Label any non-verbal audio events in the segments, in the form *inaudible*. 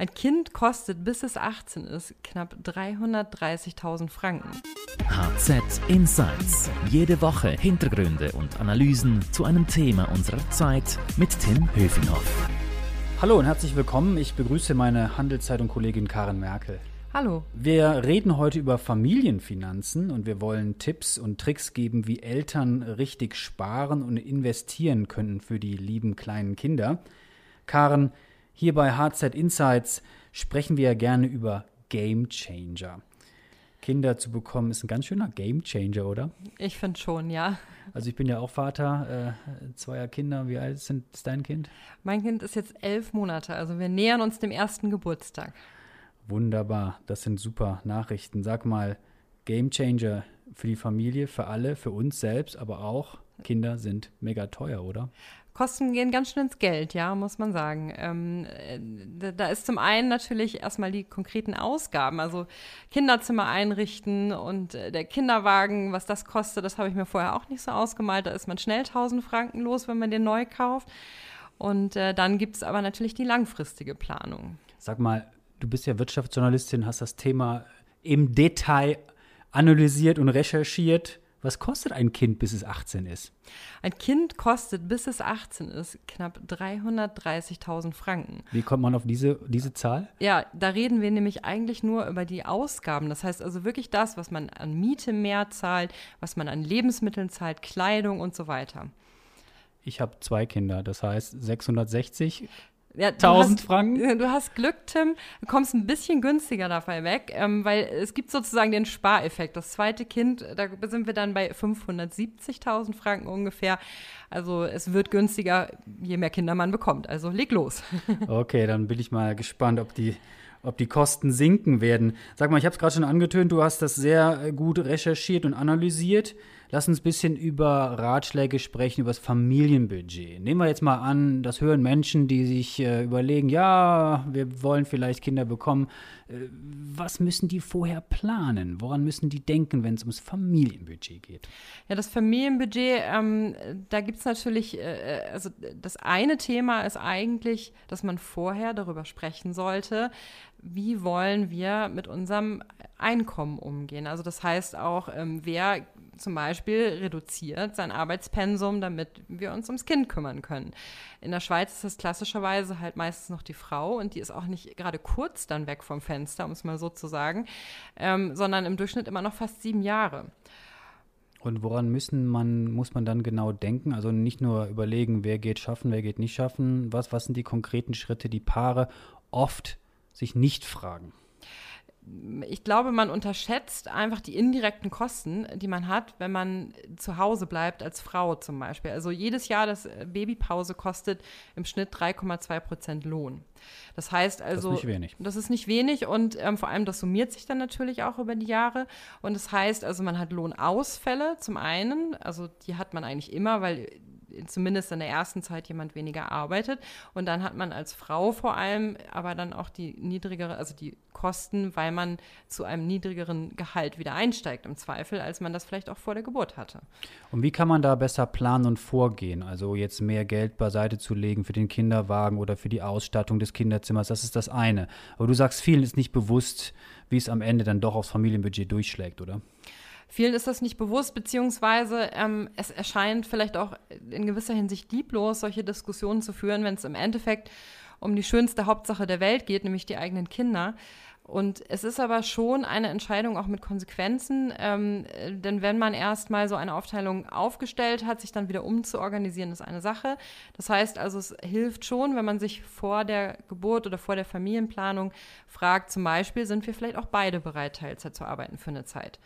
Ein Kind kostet, bis es 18 ist, knapp 330.000 Franken. HZ Insights. Jede Woche Hintergründe und Analysen zu einem Thema unserer Zeit mit Tim Höfinghoff. Hallo und herzlich willkommen. Ich begrüße meine Handelszeitung-Kollegin Karen Merkel. Hallo. Wir reden heute über Familienfinanzen und wir wollen Tipps und Tricks geben, wie Eltern richtig sparen und investieren können für die lieben kleinen Kinder. Karen, hier bei HZ Insights sprechen wir ja gerne über Game Changer. Kinder zu bekommen ist ein ganz schöner Game Changer, oder? Ich finde schon, ja. Also ich bin ja auch Vater äh, zweier Kinder. Wie alt sind, ist dein Kind? Mein Kind ist jetzt elf Monate, also wir nähern uns dem ersten Geburtstag. Wunderbar, das sind super Nachrichten. Sag mal, Game Changer für die Familie, für alle, für uns selbst, aber auch Kinder sind mega teuer, oder? Kosten gehen ganz schön ins Geld, ja, muss man sagen. Ähm, äh, da ist zum einen natürlich erstmal die konkreten Ausgaben, also Kinderzimmer einrichten und äh, der Kinderwagen, was das kostet, das habe ich mir vorher auch nicht so ausgemalt. Da ist man schnell 1000 Franken los, wenn man den neu kauft. Und äh, dann gibt es aber natürlich die langfristige Planung. Sag mal, du bist ja Wirtschaftsjournalistin, hast das Thema im Detail analysiert und recherchiert. Was kostet ein Kind, bis es 18 ist? Ein Kind kostet, bis es 18 ist, knapp 330.000 Franken. Wie kommt man auf diese, diese Zahl? Ja, da reden wir nämlich eigentlich nur über die Ausgaben. Das heißt also wirklich das, was man an Miete mehr zahlt, was man an Lebensmitteln zahlt, Kleidung und so weiter. Ich habe zwei Kinder, das heißt 660 ja, 1000 hast, Franken? Du hast Glück, Tim. Du kommst ein bisschen günstiger dabei weg, ähm, weil es gibt sozusagen den Spareffekt. Das zweite Kind, da sind wir dann bei 570.000 Franken ungefähr. Also es wird günstiger, je mehr Kinder man bekommt. Also leg los. *laughs* Okay, dann bin ich mal gespannt, ob die ob die Kosten sinken werden. Sag mal, ich habe es gerade schon angetönt, du hast das sehr gut recherchiert und analysiert. Lass uns ein bisschen über Ratschläge sprechen, über das Familienbudget. Nehmen wir jetzt mal an, das hören Menschen, die sich äh, überlegen, ja, wir wollen vielleicht Kinder bekommen. Äh, was müssen die vorher planen? Woran müssen die denken, wenn es ums Familienbudget geht? Ja, das Familienbudget, ähm, da gibt es natürlich, äh, also das eine Thema ist eigentlich, dass man vorher darüber sprechen sollte, wie wollen wir mit unserem Einkommen umgehen. Also das heißt auch, ähm, wer zum Beispiel reduziert sein Arbeitspensum, damit wir uns ums Kind kümmern können. In der Schweiz ist das klassischerweise halt meistens noch die Frau und die ist auch nicht gerade kurz dann weg vom Fenster, um es mal so zu sagen, ähm, sondern im Durchschnitt immer noch fast sieben Jahre. Und woran müssen man, muss man dann genau denken? Also nicht nur überlegen, wer geht schaffen, wer geht nicht schaffen. Was, was sind die konkreten Schritte, die Paare oft sich nicht fragen? ich glaube, man unterschätzt einfach die indirekten Kosten, die man hat, wenn man zu Hause bleibt als Frau zum Beispiel. Also jedes Jahr das äh, Babypause kostet im Schnitt 3,2 Prozent Lohn. Das heißt also, das ist nicht wenig. Das ist nicht wenig und ähm, vor allem das summiert sich dann natürlich auch über die Jahre. Und das heißt also, man hat Lohnausfälle zum einen, also die hat man eigentlich immer, weil zumindest in der ersten Zeit jemand weniger arbeitet. Und dann hat man als Frau vor allem aber dann auch die niedrigere, also die Kosten, weil man zu einem niedrigeren Gehalt wieder einsteigt im Zweifel, als man das vielleicht auch vor der Geburt hatte. Und wie kann man da besser planen und vorgehen? Also jetzt mehr Geld beiseite zu legen für den Kinderwagen oder für die Ausstattung des Kinderzimmers, das ist das eine. Aber du sagst, vielen ist nicht bewusst, wie es am Ende dann doch aufs Familienbudget durchschlägt, oder? Vielen ist das nicht bewusst, beziehungsweise ähm, es erscheint vielleicht auch in gewisser Hinsicht lieblos, solche Diskussionen zu führen, wenn es im Endeffekt um die schönste Hauptsache der Welt geht, nämlich die eigenen Kinder. Und es ist aber schon eine Entscheidung auch mit Konsequenzen, ähm, denn wenn man erstmal so eine Aufteilung aufgestellt hat, sich dann wieder umzuorganisieren, ist eine Sache. Das heißt also, es hilft schon, wenn man sich vor der Geburt oder vor der Familienplanung fragt, zum Beispiel, sind wir vielleicht auch beide bereit, Teilzeit zu arbeiten für eine Zeit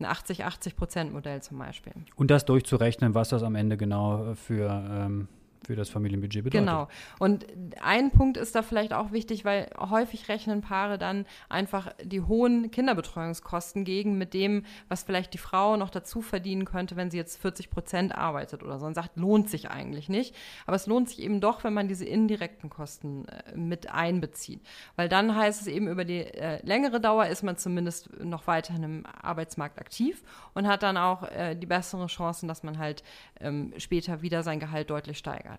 ein 80-80-Prozent-Modell zum Beispiel. Und das durchzurechnen, was das am Ende genau für ähm, für das Familienbudget bedeutet. Genau. Und ein Punkt ist da vielleicht auch wichtig, weil häufig rechnen Paare dann einfach die hohen Kinderbetreuungskosten gegen mit dem, was vielleicht die Frau noch dazu verdienen könnte, wenn sie jetzt 40 Prozent arbeitet oder so und sagt, lohnt sich eigentlich nicht. Aber es lohnt sich eben doch, wenn man diese indirekten Kosten äh, mit einbezieht. Weil dann heißt es eben, über die äh, längere Dauer ist man zumindest noch weiterhin im Arbeitsmarkt aktiv und hat dann auch äh, die besseren Chancen, dass man halt ähm, später wieder sein Gehalt deutlich steigert.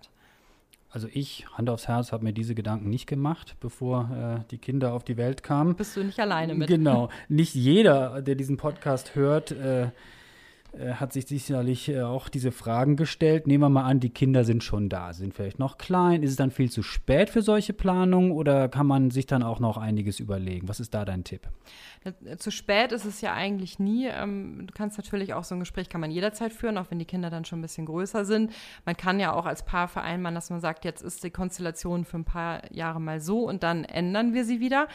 Also ich, Hand aufs Herz, habe mir diese Gedanken nicht gemacht, bevor äh, die Kinder auf die Welt kamen. Bist du nicht alleine mit. Genau. Nicht jeder, der diesen Podcast hört, äh, hat sich sicherlich äh, auch diese Fragen gestellt. Nehmen wir mal an, die Kinder sind schon da, sind vielleicht noch klein. Ist es dann viel zu spät für solche Planungen oder kann man sich dann auch noch einiges überlegen? Was ist da dein Tipp? Äh, zu spät ist es ja eigentlich nie. Ähm, du kannst natürlich auch so ein Gespräch kann man jederzeit führen, auch wenn die Kinder dann schon ein bisschen größer sind. Man kann ja auch als Paar vereinbaren, dass man sagt, jetzt ist die Konstellation für ein paar Jahre mal so und dann ändern wir sie wieder.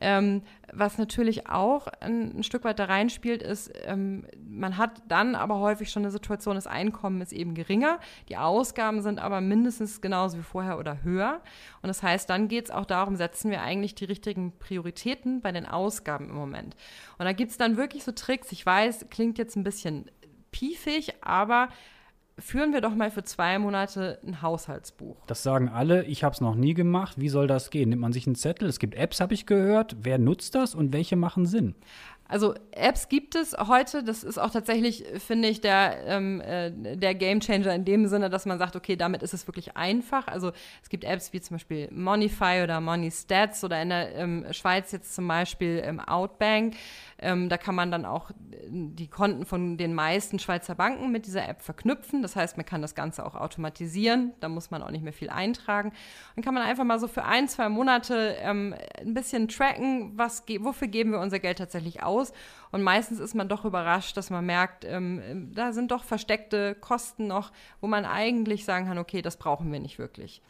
Ähm, was natürlich auch ein, ein, Stück weit da reinspielt, ist, ähm, man hat dann aber häufig schon eine Situation, das Einkommen ist eben geringer, die Ausgaben sind aber mindestens genauso wie vorher oder höher. Und das heißt, dann geht es auch darum, setzen wir eigentlich die richtigen Prioritäten bei den Ausgaben im Moment. Und da gibt es dann wirklich so Tricks. Ich weiß, klingt jetzt ein bisschen piefig, aber führen wir doch mal für zwei Monate ein Haushaltsbuch. Das sagen alle, ich habe es noch nie gemacht. Wie soll das gehen? Nimmt man sich einen Zettel? Es gibt Apps, habe ich gehört. Wer nutzt das und welche machen Sinn? Also Apps gibt es heute. Das ist auch tatsächlich, finde ich, der, ähm, äh, der Gamechanger in dem Sinne, dass man sagt, okay, damit ist es wirklich einfach. Also es gibt Apps wie zum Beispiel Monify oder MoneyStats oder in der ähm, Schweiz jetzt zum Beispiel ähm, Outbank. Ähm, da kann man dann auch die Konten von den meisten Schweizer Banken mit dieser App verknüpfen. Das heißt, man kann das Ganze auch automatisieren. Da muss man auch nicht mehr viel eintragen. Dann kann man einfach mal so für ein, zwei Monate ähm, ein bisschen tracken, was, wofür geben wir unser Geld tatsächlich aus aus. Und meistens ist man doch überrascht, dass man merkt, ähm, da sind doch versteckte Kosten noch, wo man eigentlich sagen kann, okay, das brauchen wir nicht wirklich.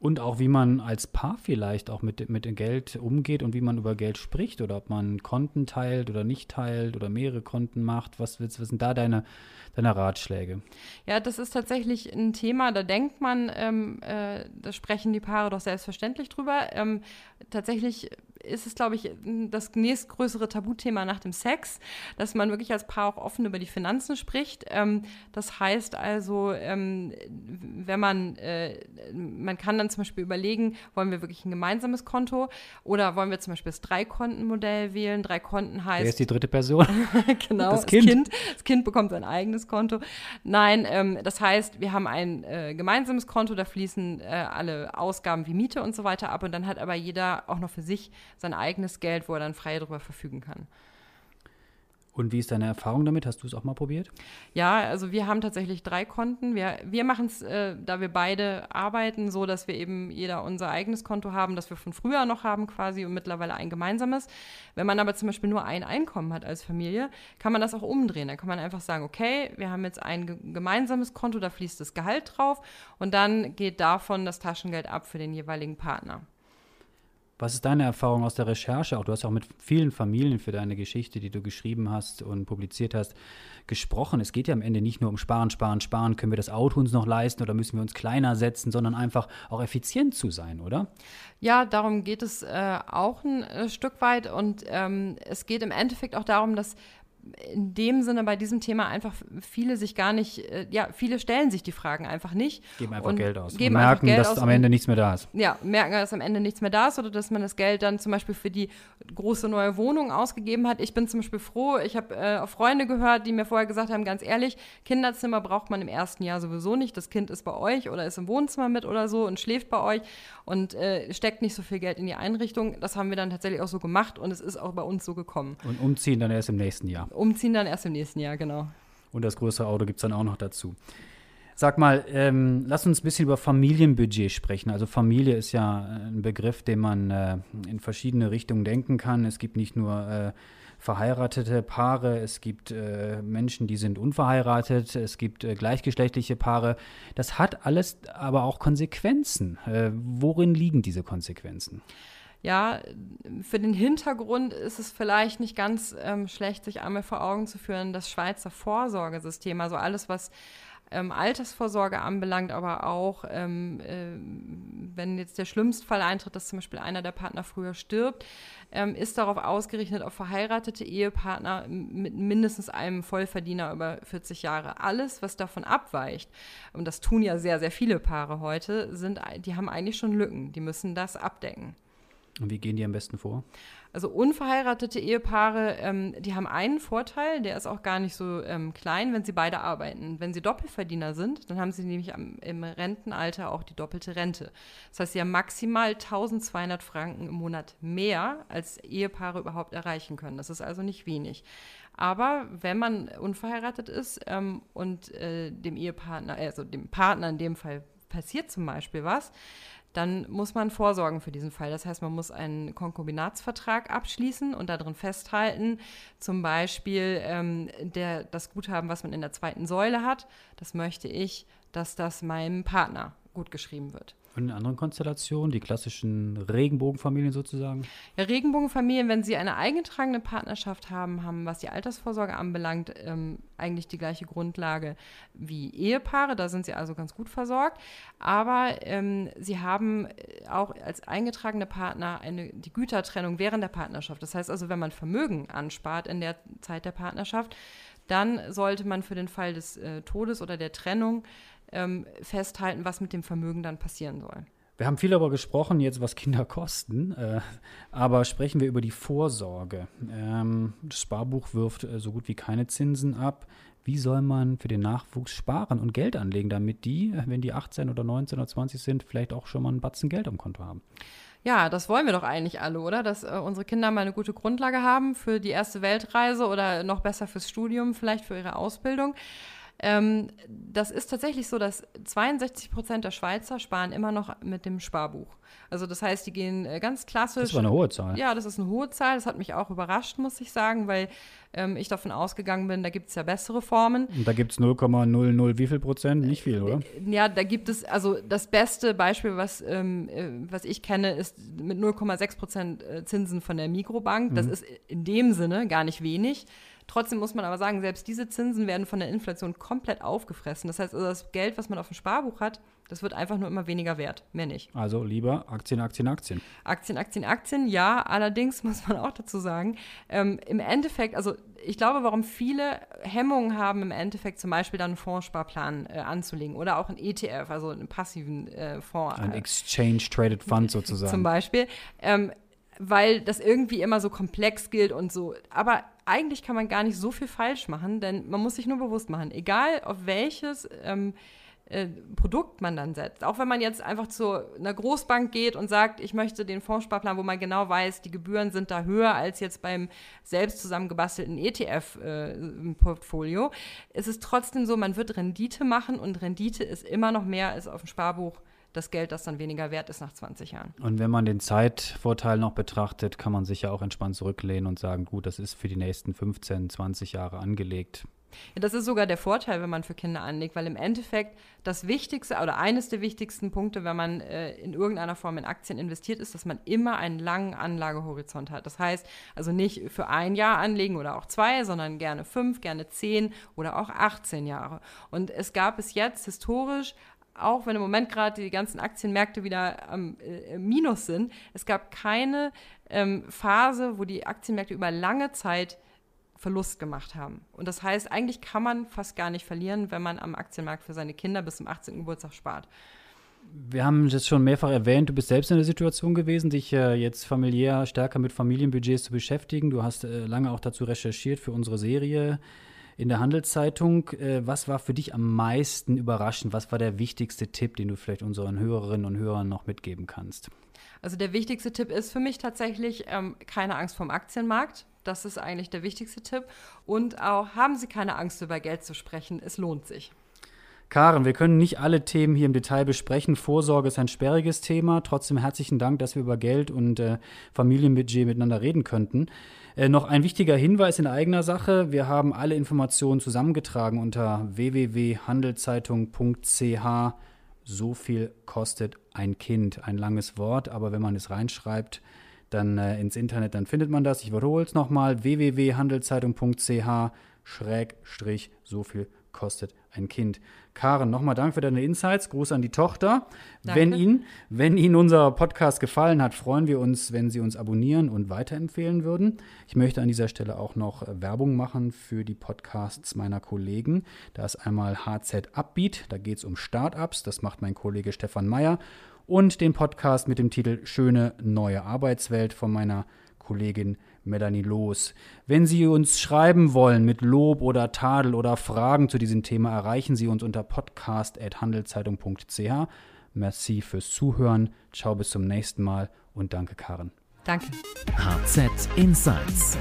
Und auch wie man als Paar vielleicht auch mit, mit Geld umgeht und wie man über Geld spricht oder ob man Konten teilt oder nicht teilt oder mehrere Konten macht. Was, was sind da deine, deine Ratschläge? Ja, das ist tatsächlich ein Thema, da denkt man, ähm, äh, da sprechen die Paare doch selbstverständlich drüber. Ähm, tatsächlich ist es, glaube ich, das nächstgrößere Tabuthema nach dem Sex, dass man wirklich als Paar auch offen über die Finanzen spricht. Ähm, das heißt also, ähm, wenn man, äh, man kann dann zum Beispiel überlegen, wollen wir wirklich ein gemeinsames Konto oder wollen wir zum Beispiel das Drei-Konten-Modell wählen? Drei Konten heißt. Wer ist die dritte Person? *laughs* genau, das kind. das kind. das kind. bekommt sein eigenes Konto. Nein, ähm, das heißt, wir haben ein äh, gemeinsames Konto, da fließen äh, alle Ausgaben wie Miete und so weiter ab und dann hat aber jeder auch noch für sich sein eigenes Geld, wo er dann frei darüber verfügen kann. Und wie ist deine Erfahrung damit? Hast du es auch mal probiert? Ja, also wir haben tatsächlich drei Konten. Wir, wir machen es, äh, da wir beide arbeiten, so, dass wir eben jeder unser eigenes Konto haben, das wir von früher noch haben quasi und mittlerweile ein gemeinsames. Wenn man aber zum Beispiel nur ein Einkommen hat als Familie, kann man das auch umdrehen. Da kann man einfach sagen, okay, wir haben jetzt ein gemeinsames Konto, da fließt das Gehalt drauf und dann geht davon das Taschengeld ab für den jeweiligen Partner. Was ist deine Erfahrung aus der Recherche? Auch du hast auch mit vielen Familien für deine Geschichte, die du geschrieben hast und publiziert hast, gesprochen. Es geht ja am Ende nicht nur um Sparen, Sparen, Sparen. Können wir das Auto uns noch leisten oder müssen wir uns kleiner setzen, sondern einfach auch effizient zu sein, oder? Ja, darum geht es äh, auch ein äh, Stück weit. Und ähm, es geht im Endeffekt auch darum, dass in dem Sinne bei diesem Thema einfach viele sich gar nicht, äh, ja, viele stellen sich die Fragen einfach nicht. Geben einfach Geld aus. Geben und merken, Geld dass aus am Ende nichts mehr da ist. Ja, merken, dass am Ende nichts mehr da ist oder dass man das Geld dann zum Beispiel für die große neue Wohnung ausgegeben hat. Ich bin zum Beispiel froh, ich habe äh, Freunde gehört, die mir vorher gesagt haben, ganz ehrlich, Kinderzimmer braucht man im ersten Jahr sowieso nicht. Das Kind ist bei euch oder ist im Wohnzimmer mit oder so und schläft bei euch und äh, steckt nicht so viel Geld in die Einrichtung. Das haben wir dann tatsächlich auch so gemacht und es ist auch bei uns so gekommen. Und umziehen dann erst im nächsten Jahr. Umziehen dann erst im nächsten Jahr, genau. Und das größere Auto gibt es dann auch noch dazu. Sag mal, ähm, lass uns ein bisschen über Familienbudget sprechen. Also Familie ist ja ein Begriff, den man äh, in verschiedene Richtungen denken kann. Es gibt nicht nur äh, verheiratete Paare, es gibt äh, Menschen, die sind unverheiratet, es gibt äh, gleichgeschlechtliche Paare. Das hat alles aber auch Konsequenzen. Äh, worin liegen diese Konsequenzen? Ja, für den Hintergrund ist es vielleicht nicht ganz ähm, schlecht, sich einmal vor Augen zu führen, das Schweizer Vorsorgesystem, also alles, was ähm, Altersvorsorge anbelangt, aber auch, ähm, äh, wenn jetzt der Schlimmstfall eintritt, dass zum Beispiel einer der Partner früher stirbt, ähm, ist darauf ausgerichtet auf verheiratete Ehepartner mit mindestens einem Vollverdiener über 40 Jahre. Alles, was davon abweicht, und das tun ja sehr, sehr viele Paare heute, sind, die haben eigentlich schon Lücken, die müssen das abdecken. Und wie gehen die am besten vor? Also unverheiratete Ehepaare, ähm, die haben einen Vorteil, der ist auch gar nicht so ähm, klein, wenn sie beide arbeiten. Wenn sie Doppelverdiener sind, dann haben sie nämlich am, im Rentenalter auch die doppelte Rente. Das heißt, sie haben maximal 1200 Franken im Monat mehr, als Ehepaare überhaupt erreichen können. Das ist also nicht wenig. Aber wenn man unverheiratet ist ähm, und äh, dem Ehepartner, also dem Partner in dem Fall passiert zum Beispiel was, dann muss man vorsorgen für diesen Fall. Das heißt, man muss einen Konkubinatsvertrag abschließen und darin festhalten, zum Beispiel ähm, der, das Guthaben, was man in der zweiten Säule hat, das möchte ich, dass das meinem Partner gut geschrieben wird. In anderen Konstellationen, die klassischen Regenbogenfamilien sozusagen? Ja, Regenbogenfamilien, wenn sie eine eingetragene Partnerschaft haben, haben, was die Altersvorsorge anbelangt, ähm, eigentlich die gleiche Grundlage wie Ehepaare. Da sind sie also ganz gut versorgt. Aber ähm, sie haben auch als eingetragene Partner eine, die Gütertrennung während der Partnerschaft. Das heißt also, wenn man Vermögen anspart in der Zeit der Partnerschaft, dann sollte man für den Fall des äh, Todes oder der Trennung ähm, festhalten, was mit dem Vermögen dann passieren soll. Wir haben viel darüber gesprochen, jetzt was Kinder kosten, äh, aber sprechen wir über die Vorsorge. Ähm, das Sparbuch wirft äh, so gut wie keine Zinsen ab. Wie soll man für den Nachwuchs sparen und Geld anlegen, damit die, äh, wenn die 18 oder 19 oder 20 sind, vielleicht auch schon mal einen Batzen Geld am Konto haben? Ja, das wollen wir doch eigentlich alle, oder? Dass äh, unsere Kinder mal eine gute Grundlage haben für die erste Weltreise oder noch besser fürs Studium, vielleicht für ihre Ausbildung. Ähm, das ist tatsächlich so, dass 62 Prozent der Schweizer sparen immer noch mit dem Sparbuch. Also das heißt, die gehen äh, ganz klassisch. Das war eine hohe Zahl. Ja, das ist eine hohe Zahl. Das hat mich auch überrascht, muss ich sagen, weil ähm, ich davon ausgegangen bin, da gibt es ja bessere Formen. Und da gibt es 0,00 wie viel Prozent? Nicht viel, oder? Äh, ja, da gibt es, also das beste Beispiel, was, ähm, äh, was ich kenne, ist mit 0,6 Prozent Zinsen von der Mikrobank. Mhm. Das ist in dem Sinne gar nicht wenig. Trotzdem muss man aber sagen, selbst diese Zinsen werden von der Inflation komplett aufgefressen. Das heißt, also das Geld, was man auf dem Sparbuch hat, das wird einfach nur immer weniger wert, mehr nicht. Also lieber Aktien, Aktien, Aktien. Aktien, Aktien, Aktien, ja. Allerdings *laughs* muss man auch dazu sagen, ähm, im Endeffekt, also ich glaube, warum viele Hemmungen haben, im Endeffekt zum Beispiel dann einen Fondssparplan äh, anzulegen oder auch einen ETF, also einen passiven äh, Fonds. Ein Exchange Traded Fund sozusagen. Zum Beispiel. Ähm, weil das irgendwie immer so komplex gilt und so. Aber eigentlich kann man gar nicht so viel falsch machen, denn man muss sich nur bewusst machen, egal auf welches ähm, äh, Produkt man dann setzt. Auch wenn man jetzt einfach zu einer Großbank geht und sagt, ich möchte den Fondssparplan, wo man genau weiß, die Gebühren sind da höher als jetzt beim selbst zusammengebastelten ETF-Portfolio, äh, ist es trotzdem so, man wird Rendite machen und Rendite ist immer noch mehr als auf dem Sparbuch das Geld, das dann weniger wert ist nach 20 Jahren. Und wenn man den Zeitvorteil noch betrachtet, kann man sich ja auch entspannt zurücklehnen und sagen, gut, das ist für die nächsten 15, 20 Jahre angelegt. Ja, das ist sogar der Vorteil, wenn man für Kinder anlegt, weil im Endeffekt das Wichtigste oder eines der wichtigsten Punkte, wenn man äh, in irgendeiner Form in Aktien investiert, ist, dass man immer einen langen Anlagehorizont hat. Das heißt, also nicht für ein Jahr anlegen oder auch zwei, sondern gerne fünf, gerne zehn oder auch 18 Jahre. Und es gab bis jetzt historisch auch wenn im Moment gerade die ganzen Aktienmärkte wieder am äh, Minus sind, es gab keine ähm, Phase, wo die Aktienmärkte über lange Zeit Verlust gemacht haben. Und das heißt, eigentlich kann man fast gar nicht verlieren, wenn man am Aktienmarkt für seine Kinder bis zum 18. Geburtstag spart. Wir haben das schon mehrfach erwähnt, du bist selbst in der Situation gewesen, dich äh, jetzt familiär stärker mit Familienbudgets zu beschäftigen. Du hast äh, lange auch dazu recherchiert für unsere Serie in der Handelszeitung. Äh, was war für dich am meisten überraschend? Was war der wichtigste Tipp, den du vielleicht unseren Hörerinnen und Hörern noch mitgeben kannst? Also der wichtigste Tipp ist für mich tatsächlich ähm, keine Angst vom Aktienmarkt. Das ist eigentlich der wichtigste Tipp. Und auch haben Sie keine Angst, über Geld zu sprechen. Es lohnt sich. Karen, wir können nicht alle Themen hier im Detail besprechen. Vorsorge ist ein sperriges Thema. Trotzdem herzlichen Dank, dass wir über Geld und äh, Familienbudget miteinander reden könnten. Äh, noch ein wichtiger Hinweis in eigener Sache. Wir haben alle Informationen zusammengetragen unter www.handelszeitung.ch. So viel kostet ein Kind. Ein langes Wort, aber wenn man es reinschreibt, dann äh, ins Internet, dann findet man das. Ich wiederhole es nochmal: www.handelszeitung.ch schrägstrich so viel kostet ein Kind. Karen, nochmal Dank für deine Insights. Gruß an die Tochter. Wenn Ihnen, wenn Ihnen unser Podcast gefallen hat, freuen wir uns, wenn Sie uns abonnieren und weiterempfehlen würden. Ich möchte an dieser Stelle auch noch äh, Werbung machen für die Podcasts meiner Kollegen. Da ist einmal HZ Upbeat, da geht es um Startups. Das macht mein Kollege Stefan Meyer. und den Podcast mit dem Titel Schöne neue Arbeitswelt von meiner Kollegin Melanie Loos. Wenn Sie uns schreiben wollen mit Lob oder Tadel oder Fragen zu diesem Thema, erreichen Sie uns unter podcast.handelszeitung.ch. Merci fürs Zuhören. Ciao, bis zum nächsten Mal und danke, Karen. Danke. HZ Insights